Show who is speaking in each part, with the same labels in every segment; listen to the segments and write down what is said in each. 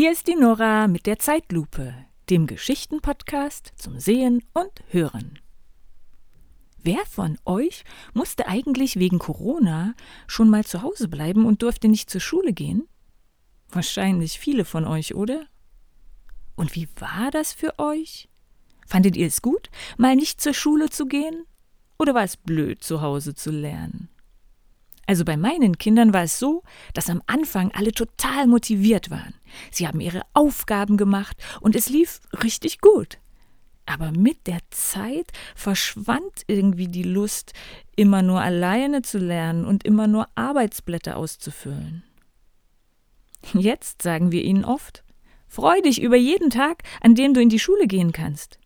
Speaker 1: Hier ist die Nora mit der Zeitlupe, dem Geschichtenpodcast zum Sehen und Hören. Wer von euch musste eigentlich wegen Corona schon mal zu Hause bleiben und durfte nicht zur Schule gehen? Wahrscheinlich viele von euch, oder? Und wie war das für euch? Fandet ihr es gut, mal nicht zur Schule zu gehen? Oder war es blöd, zu Hause zu lernen? Also bei meinen Kindern war es so, dass am Anfang alle total motiviert waren. Sie haben ihre Aufgaben gemacht und es lief richtig gut. Aber mit der Zeit verschwand irgendwie die Lust, immer nur alleine zu lernen und immer nur Arbeitsblätter auszufüllen. Jetzt sagen wir ihnen oft, freu dich über jeden Tag, an dem du in die Schule gehen kannst.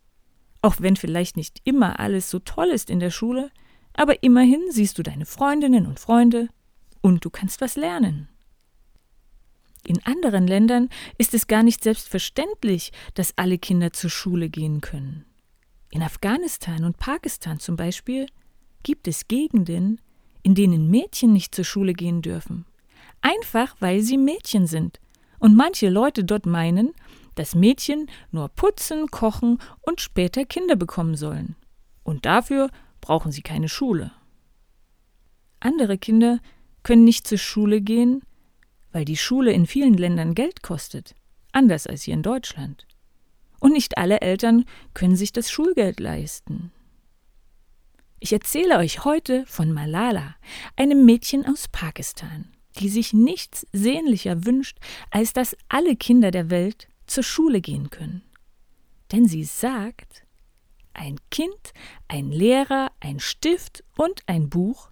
Speaker 1: Auch wenn vielleicht nicht immer alles so toll ist in der Schule, aber immerhin siehst du deine Freundinnen und Freunde und du kannst was lernen. In anderen Ländern ist es gar nicht selbstverständlich, dass alle Kinder zur Schule gehen können. In Afghanistan und Pakistan zum Beispiel gibt es Gegenden, in denen Mädchen nicht zur Schule gehen dürfen. Einfach weil sie Mädchen sind. Und manche Leute dort meinen, dass Mädchen nur putzen, kochen und später Kinder bekommen sollen. Und dafür brauchen sie keine Schule. Andere Kinder können nicht zur Schule gehen, weil die Schule in vielen Ländern Geld kostet, anders als hier in Deutschland. Und nicht alle Eltern können sich das Schulgeld leisten. Ich erzähle euch heute von Malala, einem Mädchen aus Pakistan, die sich nichts sehnlicher wünscht, als dass alle Kinder der Welt zur Schule gehen können. Denn sie sagt, ein Kind, ein Lehrer, ein Stift und ein Buch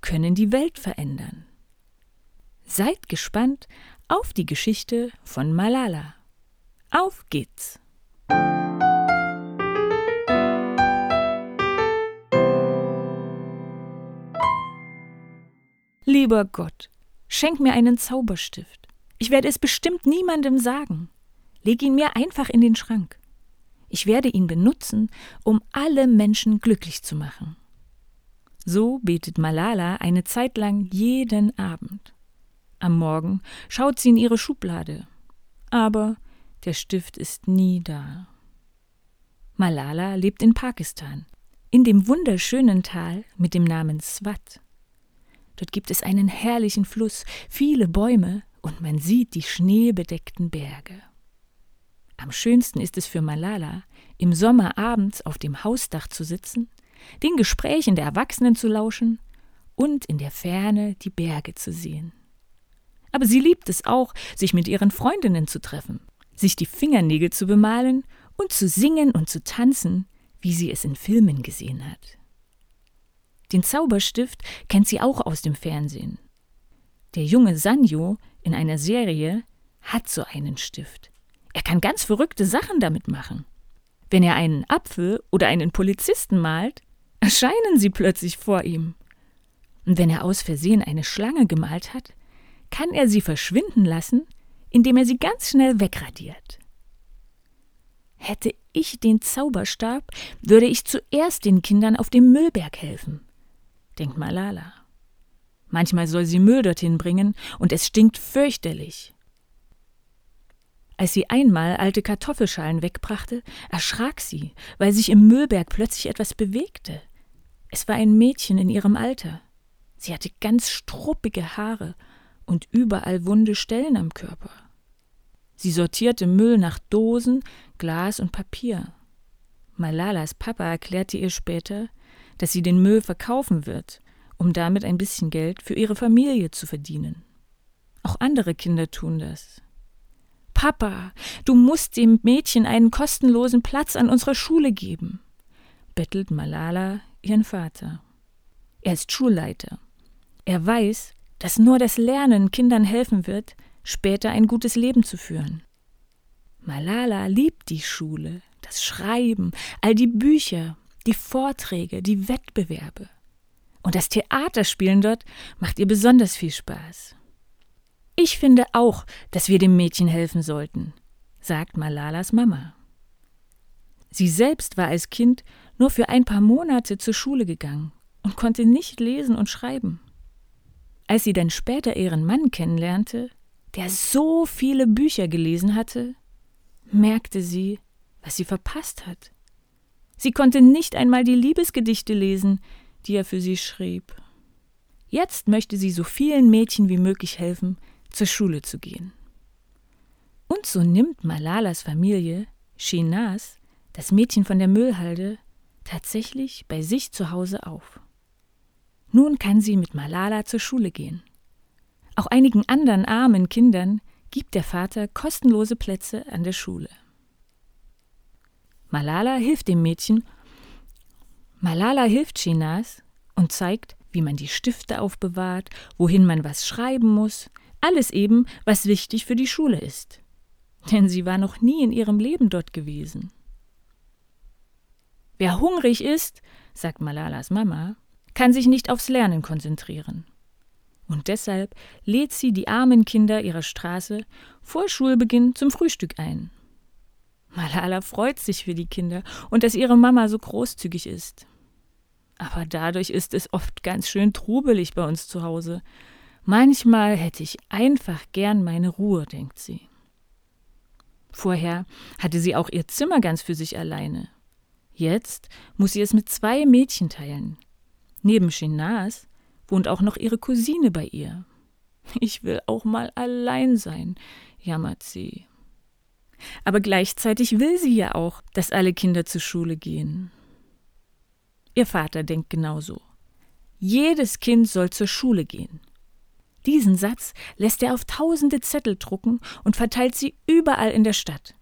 Speaker 1: können die Welt verändern. Seid gespannt auf die Geschichte von Malala. Auf geht's! Lieber Gott, schenk mir einen Zauberstift. Ich werde es bestimmt niemandem sagen. Leg ihn mir einfach in den Schrank. Ich werde ihn benutzen, um alle Menschen glücklich zu machen. So betet Malala eine Zeit lang jeden Abend. Am Morgen schaut sie in ihre Schublade, aber der Stift ist nie da. Malala lebt in Pakistan, in dem wunderschönen Tal mit dem Namen Swat. Dort gibt es einen herrlichen Fluss, viele Bäume und man sieht die schneebedeckten Berge. Am schönsten ist es für Malala, im Sommer abends auf dem Hausdach zu sitzen, den Gesprächen der Erwachsenen zu lauschen und in der Ferne die Berge zu sehen. Aber sie liebt es auch, sich mit ihren Freundinnen zu treffen, sich die Fingernägel zu bemalen und zu singen und zu tanzen, wie sie es in Filmen gesehen hat. Den Zauberstift kennt sie auch aus dem Fernsehen. Der junge Sanjo in einer Serie hat so einen Stift. Er kann ganz verrückte Sachen damit machen. Wenn er einen Apfel oder einen Polizisten malt, erscheinen sie plötzlich vor ihm. Und wenn er aus Versehen eine Schlange gemalt hat, kann er sie verschwinden lassen, indem er sie ganz schnell wegradiert. Hätte ich den Zauberstab, würde ich zuerst den Kindern auf dem Müllberg helfen, denkt Malala. Manchmal soll sie Müll dorthin bringen, und es stinkt fürchterlich. Als sie einmal alte Kartoffelschalen wegbrachte, erschrak sie, weil sich im Müllberg plötzlich etwas bewegte. Es war ein Mädchen in ihrem Alter. Sie hatte ganz struppige Haare und überall wunde Stellen am Körper. Sie sortierte Müll nach Dosen, Glas und Papier. Malalas Papa erklärte ihr später, dass sie den Müll verkaufen wird, um damit ein bisschen Geld für ihre Familie zu verdienen. Auch andere Kinder tun das. Papa, du musst dem Mädchen einen kostenlosen Platz an unserer Schule geben, bettelt Malala ihren Vater. Er ist Schulleiter. Er weiß, dass nur das Lernen Kindern helfen wird, später ein gutes Leben zu führen. Malala liebt die Schule, das Schreiben, all die Bücher, die Vorträge, die Wettbewerbe. Und das Theaterspielen dort macht ihr besonders viel Spaß. Ich finde auch, dass wir dem Mädchen helfen sollten, sagt Malalas Mama. Sie selbst war als Kind nur für ein paar Monate zur Schule gegangen und konnte nicht lesen und schreiben. Als sie dann später ihren Mann kennenlernte, der so viele Bücher gelesen hatte, merkte sie, was sie verpasst hat. Sie konnte nicht einmal die Liebesgedichte lesen, die er für sie schrieb. Jetzt möchte sie so vielen Mädchen wie möglich helfen, zur Schule zu gehen. Und so nimmt Malalas Familie, Shinaz, das Mädchen von der Müllhalde, tatsächlich bei sich zu Hause auf. Nun kann sie mit Malala zur Schule gehen. Auch einigen anderen armen Kindern gibt der Vater kostenlose Plätze an der Schule. Malala hilft dem Mädchen. Malala hilft Shinaz und zeigt, wie man die Stifte aufbewahrt, wohin man was schreiben muss, alles eben, was wichtig für die Schule ist. Denn sie war noch nie in ihrem Leben dort gewesen. Wer hungrig ist, sagt Malalas Mama, kann sich nicht aufs Lernen konzentrieren. Und deshalb lädt sie die armen Kinder ihrer Straße vor Schulbeginn zum Frühstück ein. Malala freut sich für die Kinder und dass ihre Mama so großzügig ist. Aber dadurch ist es oft ganz schön trubelig bei uns zu Hause. Manchmal hätte ich einfach gern meine Ruhe, denkt sie. Vorher hatte sie auch ihr Zimmer ganz für sich alleine. Jetzt muss sie es mit zwei Mädchen teilen. Neben Shinaz wohnt auch noch ihre Cousine bei ihr. Ich will auch mal allein sein, jammert sie. Aber gleichzeitig will sie ja auch, dass alle Kinder zur Schule gehen. Ihr Vater denkt genauso. Jedes Kind soll zur Schule gehen. Diesen Satz lässt er auf tausende Zettel drucken und verteilt sie überall in der Stadt.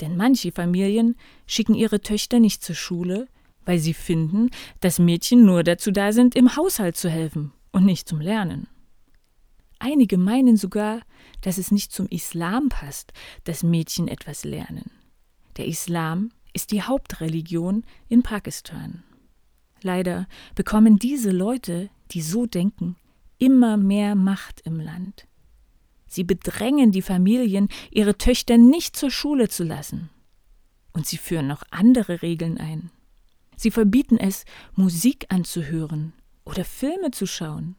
Speaker 1: Denn manche Familien schicken ihre Töchter nicht zur Schule, weil sie finden, dass Mädchen nur dazu da sind, im Haushalt zu helfen und nicht zum Lernen. Einige meinen sogar, dass es nicht zum Islam passt, dass Mädchen etwas lernen. Der Islam ist die Hauptreligion in Pakistan. Leider bekommen diese Leute, die so denken, immer mehr Macht im Land. Sie bedrängen die Familien, ihre Töchter nicht zur Schule zu lassen. Und sie führen noch andere Regeln ein. Sie verbieten es, Musik anzuhören oder Filme zu schauen.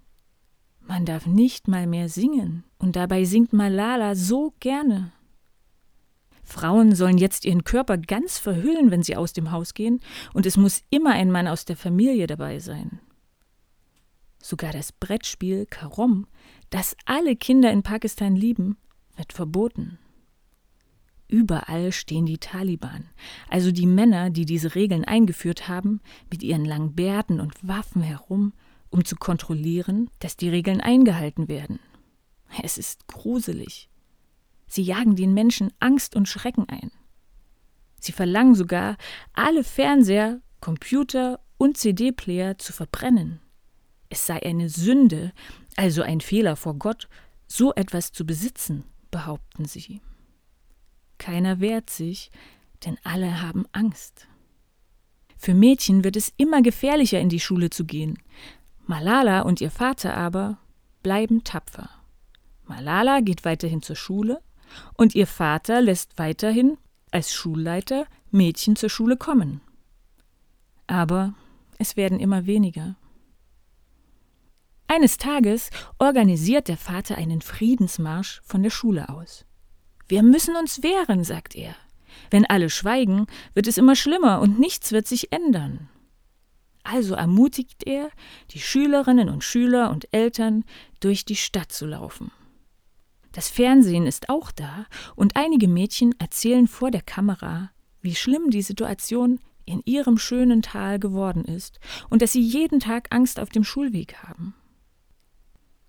Speaker 1: Man darf nicht mal mehr singen, und dabei singt Malala so gerne. Frauen sollen jetzt ihren Körper ganz verhüllen, wenn sie aus dem Haus gehen, und es muss immer ein Mann aus der Familie dabei sein. Sogar das Brettspiel Karom, das alle Kinder in Pakistan lieben, wird verboten. Überall stehen die Taliban, also die Männer, die diese Regeln eingeführt haben, mit ihren langen Bärten und Waffen herum um zu kontrollieren, dass die Regeln eingehalten werden. Es ist gruselig. Sie jagen den Menschen Angst und Schrecken ein. Sie verlangen sogar, alle Fernseher, Computer und CD-Player zu verbrennen. Es sei eine Sünde, also ein Fehler vor Gott, so etwas zu besitzen, behaupten sie. Keiner wehrt sich, denn alle haben Angst. Für Mädchen wird es immer gefährlicher, in die Schule zu gehen. Malala und ihr Vater aber bleiben tapfer. Malala geht weiterhin zur Schule und ihr Vater lässt weiterhin als Schulleiter Mädchen zur Schule kommen. Aber es werden immer weniger. Eines Tages organisiert der Vater einen Friedensmarsch von der Schule aus. Wir müssen uns wehren, sagt er. Wenn alle schweigen, wird es immer schlimmer und nichts wird sich ändern. Also ermutigt er, die Schülerinnen und Schüler und Eltern durch die Stadt zu laufen. Das Fernsehen ist auch da und einige Mädchen erzählen vor der Kamera, wie schlimm die Situation in ihrem schönen Tal geworden ist und dass sie jeden Tag Angst auf dem Schulweg haben.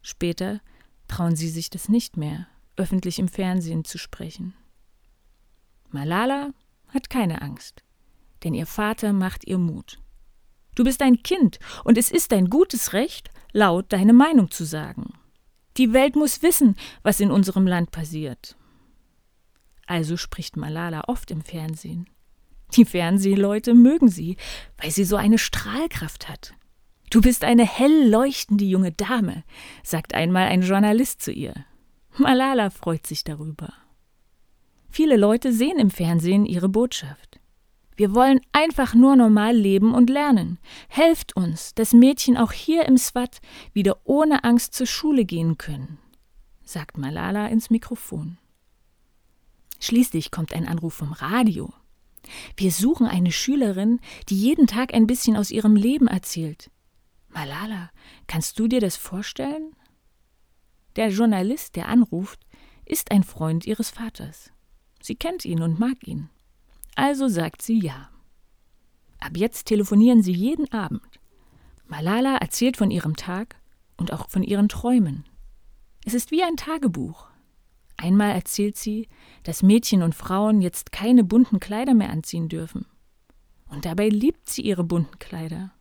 Speaker 1: Später trauen sie sich das nicht mehr, öffentlich im Fernsehen zu sprechen. Malala hat keine Angst, denn ihr Vater macht ihr Mut. Du bist ein Kind und es ist dein gutes Recht, laut deine Meinung zu sagen. Die Welt muss wissen, was in unserem Land passiert. Also spricht Malala oft im Fernsehen. Die Fernsehleute mögen sie, weil sie so eine Strahlkraft hat. Du bist eine hell leuchtende junge Dame, sagt einmal ein Journalist zu ihr. Malala freut sich darüber. Viele Leute sehen im Fernsehen ihre Botschaft. Wir wollen einfach nur normal leben und lernen. Helft uns, dass Mädchen auch hier im Swat wieder ohne Angst zur Schule gehen können, sagt Malala ins Mikrofon. Schließlich kommt ein Anruf vom Radio. Wir suchen eine Schülerin, die jeden Tag ein bisschen aus ihrem Leben erzählt. Malala, kannst du dir das vorstellen? Der Journalist, der anruft, ist ein Freund ihres Vaters. Sie kennt ihn und mag ihn. Also sagt sie ja. Ab jetzt telefonieren sie jeden Abend. Malala erzählt von ihrem Tag und auch von ihren Träumen. Es ist wie ein Tagebuch. Einmal erzählt sie, dass Mädchen und Frauen jetzt keine bunten Kleider mehr anziehen dürfen. Und dabei liebt sie ihre bunten Kleider.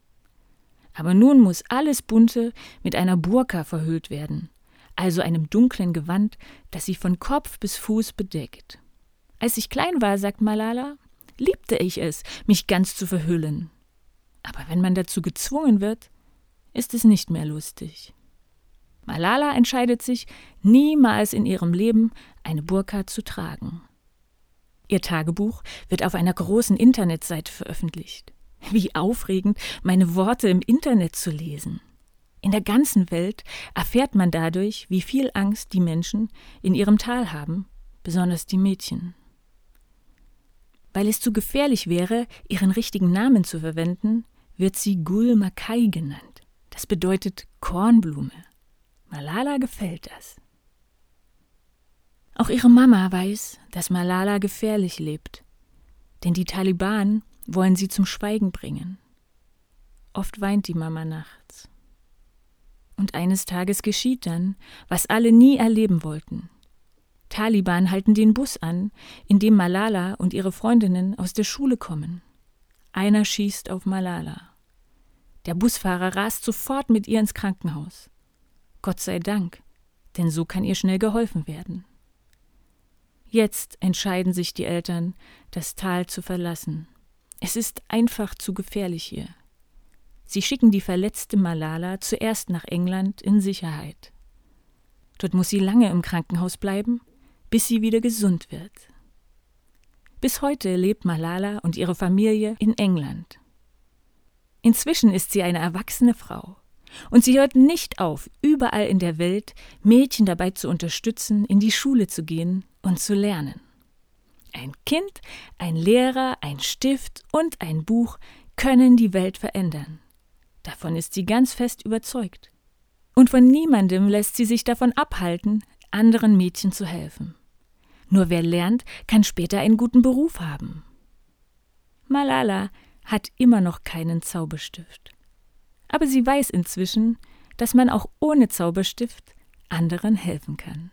Speaker 1: Aber nun muss alles Bunte mit einer Burka verhüllt werden, also einem dunklen Gewand, das sie von Kopf bis Fuß bedeckt. Als ich klein war, sagt Malala, liebte ich es, mich ganz zu verhüllen. Aber wenn man dazu gezwungen wird, ist es nicht mehr lustig. Malala entscheidet sich, niemals in ihrem Leben eine Burka zu tragen. Ihr Tagebuch wird auf einer großen Internetseite veröffentlicht. Wie aufregend, meine Worte im Internet zu lesen. In der ganzen Welt erfährt man dadurch, wie viel Angst die Menschen in ihrem Tal haben, besonders die Mädchen. Weil es zu gefährlich wäre, ihren richtigen Namen zu verwenden, wird sie Gul Makai genannt. Das bedeutet Kornblume. Malala gefällt das. Auch ihre Mama weiß, dass Malala gefährlich lebt, denn die Taliban wollen sie zum Schweigen bringen. Oft weint die Mama nachts. Und eines Tages geschieht dann, was alle nie erleben wollten. Taliban halten den Bus an, in dem Malala und ihre Freundinnen aus der Schule kommen. Einer schießt auf Malala. Der Busfahrer rast sofort mit ihr ins Krankenhaus. Gott sei Dank, denn so kann ihr schnell geholfen werden. Jetzt entscheiden sich die Eltern, das Tal zu verlassen. Es ist einfach zu gefährlich hier. Sie schicken die verletzte Malala zuerst nach England in Sicherheit. Dort muss sie lange im Krankenhaus bleiben, bis sie wieder gesund wird. Bis heute lebt Malala und ihre Familie in England. Inzwischen ist sie eine erwachsene Frau. Und sie hört nicht auf, überall in der Welt Mädchen dabei zu unterstützen, in die Schule zu gehen und zu lernen. Ein Kind, ein Lehrer, ein Stift und ein Buch können die Welt verändern. Davon ist sie ganz fest überzeugt. Und von niemandem lässt sie sich davon abhalten, anderen Mädchen zu helfen. Nur wer lernt, kann später einen guten Beruf haben. Malala hat immer noch keinen Zauberstift. Aber sie weiß inzwischen, dass man auch ohne Zauberstift anderen helfen kann.